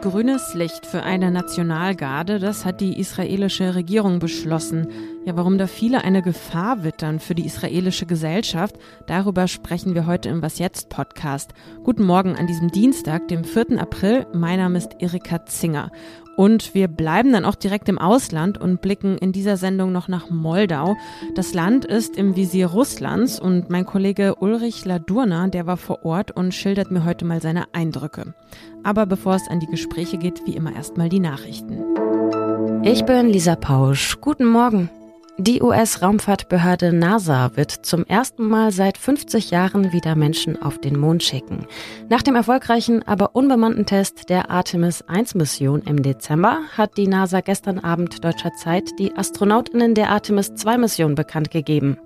Grünes Licht für eine Nationalgarde, das hat die israelische Regierung beschlossen. Ja, warum da viele eine Gefahr wittern für die israelische Gesellschaft, darüber sprechen wir heute im Was jetzt Podcast. Guten Morgen an diesem Dienstag, dem 4. April. Mein Name ist Erika Zinger. Und wir bleiben dann auch direkt im Ausland und blicken in dieser Sendung noch nach Moldau. Das Land ist im Visier Russlands und mein Kollege Ulrich Ladurna, der war vor Ort und schildert mir heute mal seine Eindrücke. Aber bevor es an die Gespräche geht, wie immer erstmal die Nachrichten. Ich bin Lisa Pausch. Guten Morgen. Die US-Raumfahrtbehörde NASA wird zum ersten Mal seit 50 Jahren wieder Menschen auf den Mond schicken. Nach dem erfolgreichen, aber unbemannten Test der Artemis 1-Mission im Dezember hat die NASA gestern Abend deutscher Zeit die Astronautinnen der Artemis 2-Mission bekannt gegeben.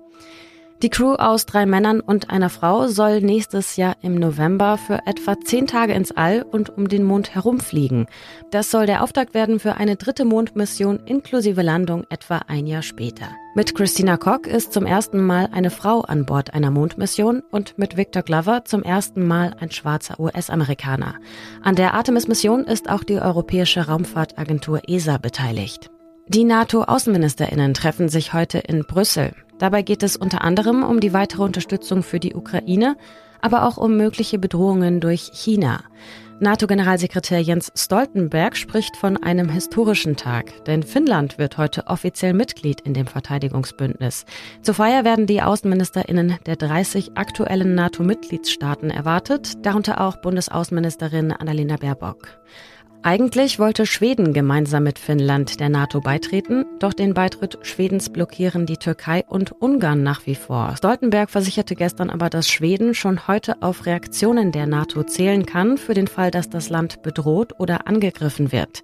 Die Crew aus drei Männern und einer Frau soll nächstes Jahr im November für etwa zehn Tage ins All und um den Mond herumfliegen. Das soll der Auftakt werden für eine dritte Mondmission inklusive Landung etwa ein Jahr später. Mit Christina Koch ist zum ersten Mal eine Frau an Bord einer Mondmission und mit Victor Glover zum ersten Mal ein schwarzer US-Amerikaner. An der Artemis-Mission ist auch die Europäische Raumfahrtagentur ESA beteiligt. Die NATO-Außenministerinnen treffen sich heute in Brüssel. Dabei geht es unter anderem um die weitere Unterstützung für die Ukraine, aber auch um mögliche Bedrohungen durch China. NATO-Generalsekretär Jens Stoltenberg spricht von einem historischen Tag, denn Finnland wird heute offiziell Mitglied in dem Verteidigungsbündnis. Zur Feier werden die Außenministerinnen der 30 aktuellen NATO-Mitgliedstaaten erwartet, darunter auch Bundesaußenministerin Annalena Baerbock. Eigentlich wollte Schweden gemeinsam mit Finnland der NATO beitreten, doch den Beitritt Schwedens blockieren die Türkei und Ungarn nach wie vor. Stoltenberg versicherte gestern aber, dass Schweden schon heute auf Reaktionen der NATO zählen kann, für den Fall, dass das Land bedroht oder angegriffen wird.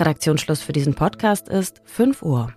Redaktionsschluss für diesen Podcast ist 5 Uhr.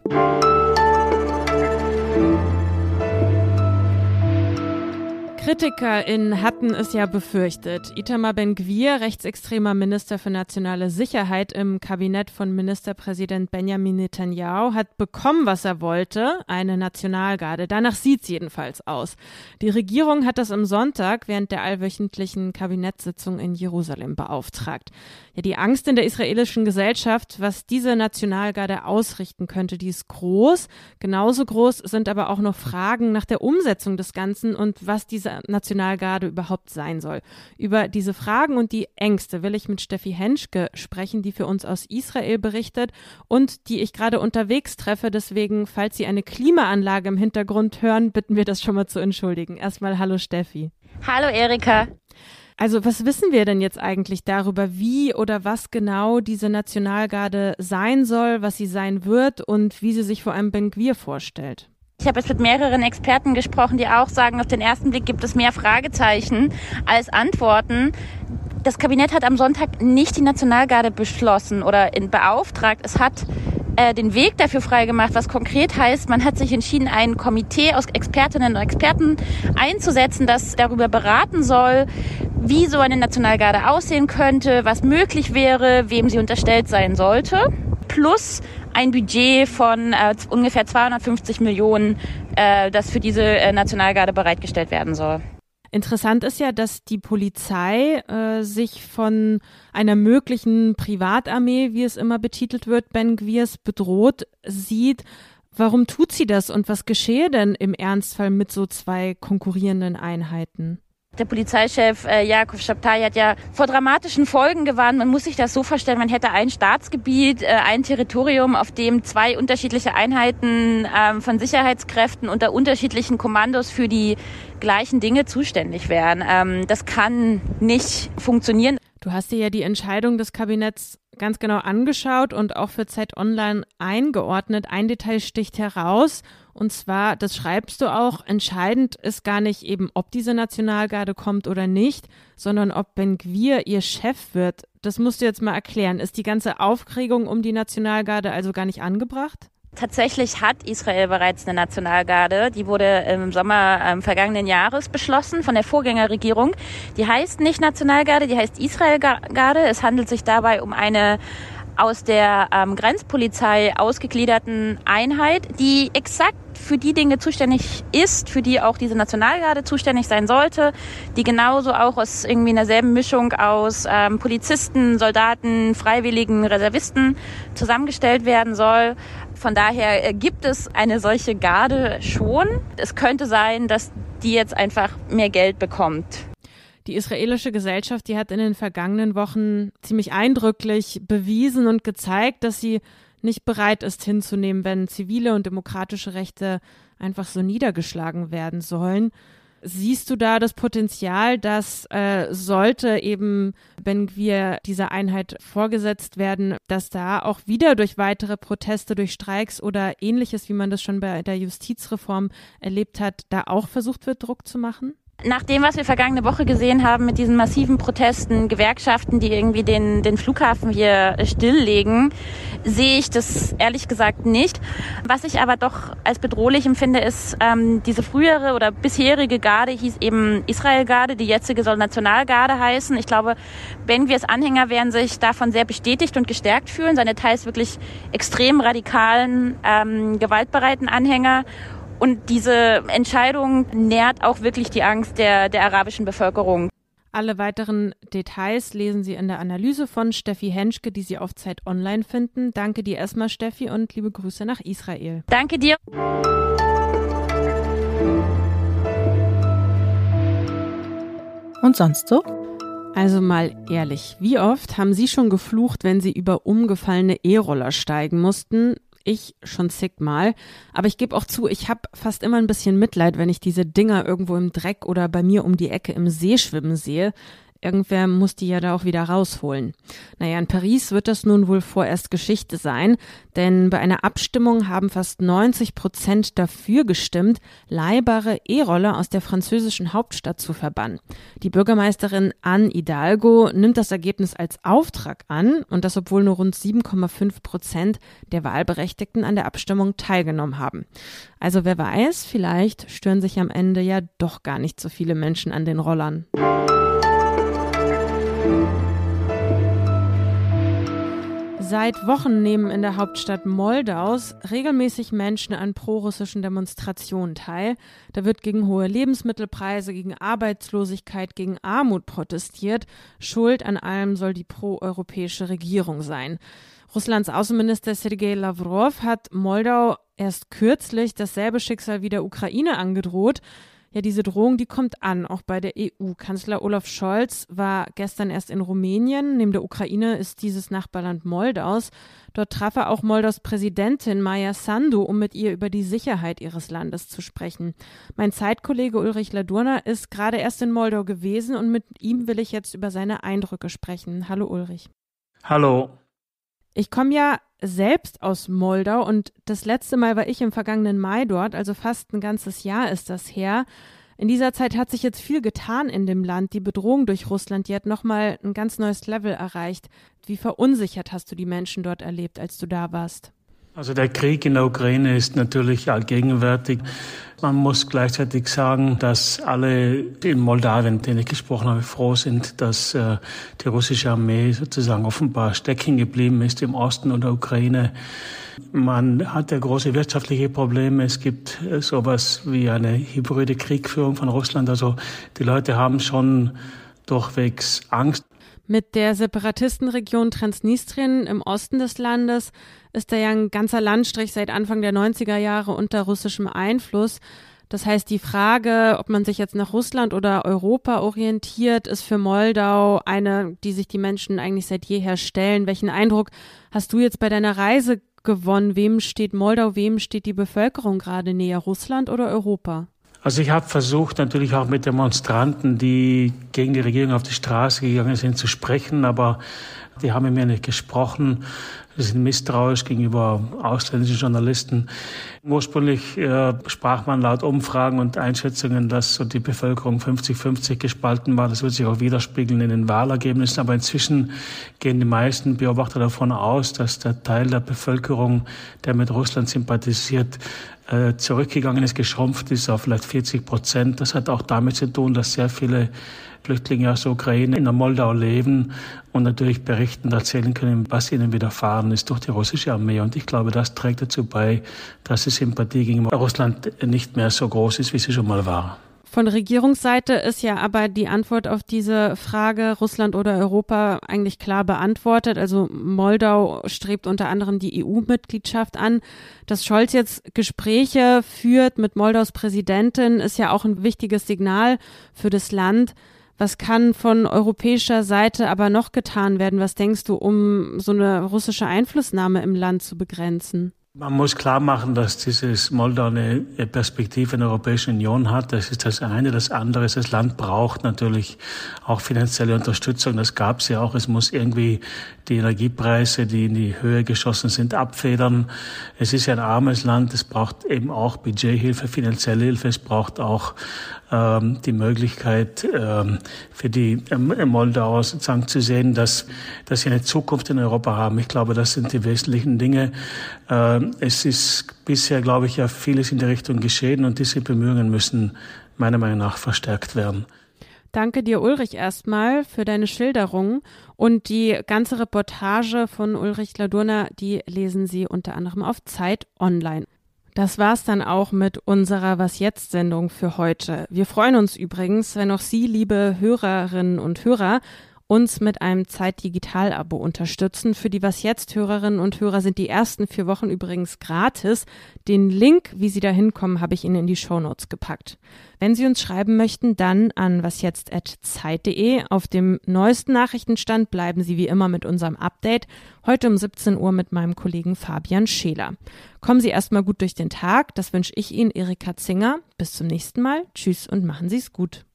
KritikerInnen hatten es ja befürchtet. Itamar Ben-Gvir, rechtsextremer Minister für nationale Sicherheit im Kabinett von Ministerpräsident Benjamin Netanyahu, hat bekommen, was er wollte, eine Nationalgarde. Danach sieht's jedenfalls aus. Die Regierung hat das am Sonntag während der allwöchentlichen Kabinettssitzung in Jerusalem beauftragt. Ja, die Angst in der israelischen Gesellschaft, was diese Nationalgarde ausrichten könnte, die ist groß. Genauso groß sind aber auch noch Fragen nach der Umsetzung des Ganzen und was diese Nationalgarde überhaupt sein soll. Über diese Fragen und die Ängste will ich mit Steffi Henschke sprechen, die für uns aus Israel berichtet und die ich gerade unterwegs treffe. Deswegen, falls Sie eine Klimaanlage im Hintergrund hören, bitten wir das schon mal zu entschuldigen. Erstmal hallo Steffi. Hallo Erika. Also was wissen wir denn jetzt eigentlich darüber, wie oder was genau diese Nationalgarde sein soll, was sie sein wird und wie sie sich vor allem Ben Gwir vorstellt? Ich habe jetzt mit mehreren Experten gesprochen, die auch sagen, auf den ersten Blick gibt es mehr Fragezeichen als Antworten. Das Kabinett hat am Sonntag nicht die Nationalgarde beschlossen oder in beauftragt. Es hat äh, den Weg dafür freigemacht, was konkret heißt, man hat sich entschieden, ein Komitee aus Expertinnen und Experten einzusetzen, das darüber beraten soll, wie so eine Nationalgarde aussehen könnte, was möglich wäre, wem sie unterstellt sein sollte. Plus ein Budget von äh, ungefähr 250 Millionen, äh, das für diese äh, Nationalgarde bereitgestellt werden soll. Interessant ist ja, dass die Polizei äh, sich von einer möglichen Privatarmee, wie es immer betitelt wird, Ben Gwirs bedroht sieht. Warum tut sie das und was geschehe denn im Ernstfall mit so zwei konkurrierenden Einheiten? Der Polizeichef äh, Jakob Schabtai hat ja vor dramatischen Folgen gewarnt. Man muss sich das so vorstellen, man hätte ein Staatsgebiet, äh, ein Territorium, auf dem zwei unterschiedliche Einheiten ähm, von Sicherheitskräften unter unterschiedlichen Kommandos für die gleichen Dinge zuständig wären. Ähm, das kann nicht funktionieren. Du hast dir ja die Entscheidung des Kabinetts ganz genau angeschaut und auch für Zeit Online eingeordnet. Ein Detail sticht heraus und zwar, das schreibst du auch, entscheidend ist gar nicht eben, ob diese Nationalgarde kommt oder nicht, sondern ob Ben Gwir ihr Chef wird. Das musst du jetzt mal erklären. Ist die ganze Aufregung um die Nationalgarde also gar nicht angebracht? Tatsächlich hat Israel bereits eine Nationalgarde. Die wurde im Sommer ähm, vergangenen Jahres beschlossen von der Vorgängerregierung. Die heißt nicht Nationalgarde, die heißt Israelgarde. Es handelt sich dabei um eine aus der ähm, Grenzpolizei ausgegliederten Einheit, die exakt für die Dinge zuständig ist, für die auch diese Nationalgarde zuständig sein sollte, die genauso auch aus irgendwie einer selben Mischung aus ähm, Polizisten, Soldaten, Freiwilligen, Reservisten zusammengestellt werden soll. Von daher äh, gibt es eine solche Garde schon. Es könnte sein, dass die jetzt einfach mehr Geld bekommt. Die israelische Gesellschaft, die hat in den vergangenen Wochen ziemlich eindrücklich bewiesen und gezeigt, dass sie nicht bereit ist hinzunehmen, wenn zivile und demokratische Rechte einfach so niedergeschlagen werden sollen. Siehst du da das Potenzial, dass äh, sollte eben, wenn wir dieser Einheit vorgesetzt werden, dass da auch wieder durch weitere Proteste, durch Streiks oder ähnliches, wie man das schon bei der Justizreform erlebt hat, da auch versucht wird, Druck zu machen? Nach dem, was wir vergangene Woche gesehen haben mit diesen massiven Protesten, Gewerkschaften, die irgendwie den, den Flughafen hier stilllegen, sehe ich das ehrlich gesagt nicht. Was ich aber doch als bedrohlich empfinde, ist, ähm, diese frühere oder bisherige Garde hieß eben Israel-Garde, die jetzige soll Nationalgarde heißen. Ich glaube, Ben Gvirs Anhänger werden sich davon sehr bestätigt und gestärkt fühlen, seine teils wirklich extrem radikalen, ähm, gewaltbereiten Anhänger. Und diese Entscheidung nährt auch wirklich die Angst der, der arabischen Bevölkerung. Alle weiteren Details lesen Sie in der Analyse von Steffi Henschke, die Sie auf Zeit Online finden. Danke dir erstmal, Steffi, und liebe Grüße nach Israel. Danke dir. Und sonst so? Also mal ehrlich, wie oft haben Sie schon geflucht, wenn Sie über umgefallene E-Roller steigen mussten? Ich schon zigmal. Aber ich gebe auch zu, ich habe fast immer ein bisschen Mitleid, wenn ich diese Dinger irgendwo im Dreck oder bei mir um die Ecke im See schwimmen sehe. Irgendwer muss die ja da auch wieder rausholen. Naja, in Paris wird das nun wohl vorerst Geschichte sein, denn bei einer Abstimmung haben fast 90 Prozent dafür gestimmt, leihbare E-Roller aus der französischen Hauptstadt zu verbannen. Die Bürgermeisterin Anne Hidalgo nimmt das Ergebnis als Auftrag an und das obwohl nur rund 7,5 Prozent der Wahlberechtigten an der Abstimmung teilgenommen haben. Also wer weiß, vielleicht stören sich am Ende ja doch gar nicht so viele Menschen an den Rollern. Seit Wochen nehmen in der Hauptstadt Moldaus regelmäßig Menschen an prorussischen Demonstrationen teil. Da wird gegen hohe Lebensmittelpreise, gegen Arbeitslosigkeit, gegen Armut protestiert. Schuld an allem soll die proeuropäische Regierung sein. Russlands Außenminister Sergei Lavrov hat Moldau erst kürzlich dasselbe Schicksal wie der Ukraine angedroht. Ja, diese Drohung, die kommt an, auch bei der EU. Kanzler Olaf Scholz war gestern erst in Rumänien. Neben der Ukraine ist dieses Nachbarland Moldaus. Dort traf er auch Moldaus Präsidentin Maya Sandu, um mit ihr über die Sicherheit ihres Landes zu sprechen. Mein Zeitkollege Ulrich Ladurna ist gerade erst in Moldau gewesen und mit ihm will ich jetzt über seine Eindrücke sprechen. Hallo Ulrich. Hallo. Ich komme ja selbst aus Moldau und das letzte Mal war ich im vergangenen Mai dort, also fast ein ganzes Jahr ist das her. In dieser Zeit hat sich jetzt viel getan in dem Land. Die Bedrohung durch Russland, die hat nochmal ein ganz neues Level erreicht. Wie verunsichert hast du die Menschen dort erlebt, als du da warst? Also der Krieg in der Ukraine ist natürlich allgegenwärtig. Man muss gleichzeitig sagen, dass alle in Moldawien, denen ich gesprochen habe, froh sind, dass äh, die russische Armee sozusagen offenbar stecken geblieben ist im Osten und der Ukraine. Man hat ja große wirtschaftliche Probleme. Es gibt äh, sowas wie eine hybride Kriegführung von Russland. Also die Leute haben schon durchwegs Angst. Mit der Separatistenregion Transnistrien im Osten des Landes ist da ja ein ganzer Landstrich seit Anfang der 90er Jahre unter russischem Einfluss. Das heißt, die Frage, ob man sich jetzt nach Russland oder Europa orientiert, ist für Moldau eine, die sich die Menschen eigentlich seit jeher stellen. Welchen Eindruck hast du jetzt bei deiner Reise gewonnen? Wem steht Moldau, wem steht die Bevölkerung gerade näher, Russland oder Europa? Also ich habe versucht, natürlich auch mit Demonstranten, die gegen die Regierung auf die Straße gegangen sind, zu sprechen, aber die haben mit mir nicht gesprochen. Sie sind misstrauisch gegenüber ausländischen Journalisten. Ursprünglich äh, sprach man laut Umfragen und Einschätzungen, dass so die Bevölkerung 50-50 gespalten war. Das wird sich auch widerspiegeln in den Wahlergebnissen. Aber inzwischen gehen die meisten Beobachter davon aus, dass der Teil der Bevölkerung, der mit Russland sympathisiert, äh, zurückgegangen ist, geschrumpft ist auf vielleicht 40 Prozent. Das hat auch damit zu tun, dass sehr viele Flüchtlinge aus der Ukraine in der Moldau leben und natürlich berichten erzählen können, was ihnen widerfahren ist durch die russische Armee. Und ich glaube, das trägt dazu bei, dass die Sympathie gegen Russland nicht mehr so groß ist, wie sie schon mal war. Von Regierungsseite ist ja aber die Antwort auf diese Frage Russland oder Europa eigentlich klar beantwortet. Also Moldau strebt unter anderem die EU-Mitgliedschaft an. Dass Scholz jetzt Gespräche führt mit Moldaus Präsidentin, ist ja auch ein wichtiges Signal für das Land. Was kann von europäischer Seite aber noch getan werden? Was denkst du, um so eine russische Einflussnahme im Land zu begrenzen? Man muss klar machen, dass dieses Moldau eine Perspektive in der Europäischen Union hat. Das ist das eine. Das andere ist, das Land braucht natürlich auch finanzielle Unterstützung. Das gab es ja auch. Es muss irgendwie die Energiepreise, die in die Höhe geschossen sind, abfedern. Es ist ja ein armes Land. Es braucht eben auch Budgethilfe, finanzielle Hilfe. Es braucht auch ähm, die Möglichkeit ähm, für die ähm, Moldauer sozusagen zu sehen, dass, dass sie eine Zukunft in Europa haben. Ich glaube, das sind die wesentlichen Dinge. Ähm, es ist bisher, glaube ich, ja vieles in die Richtung geschehen und diese Bemühungen müssen meiner Meinung nach verstärkt werden. Danke dir, Ulrich, erstmal für deine Schilderung. Und die ganze Reportage von Ulrich Ladurner, die lesen Sie unter anderem auf Zeit Online. Das war's dann auch mit unserer Was jetzt Sendung für heute. Wir freuen uns übrigens, wenn auch Sie, liebe Hörerinnen und Hörer, uns mit einem Zeit-Digital-Abo unterstützen. Für die Was jetzt Hörerinnen und Hörer sind die ersten vier Wochen übrigens gratis. Den Link, wie Sie da hinkommen, habe ich Ihnen in die Shownotes gepackt. Wenn Sie uns schreiben möchten, dann an wasjetzt.zeit.de. Auf dem neuesten Nachrichtenstand bleiben Sie wie immer mit unserem Update. Heute um 17 Uhr mit meinem Kollegen Fabian Scheler. Kommen Sie erstmal gut durch den Tag. Das wünsche ich Ihnen, Erika Zinger. Bis zum nächsten Mal. Tschüss und machen Sie es gut.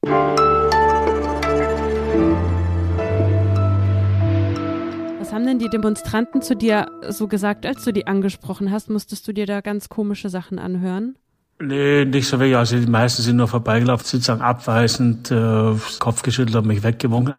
Was haben denn die Demonstranten zu dir so gesagt, als du die angesprochen hast? Musstest du dir da ganz komische Sachen anhören? Nee, nicht so wirklich. Also die meisten sind nur vorbeigelaufen, sozusagen abweisend, äh, Kopf geschüttelt und mich weggewunken.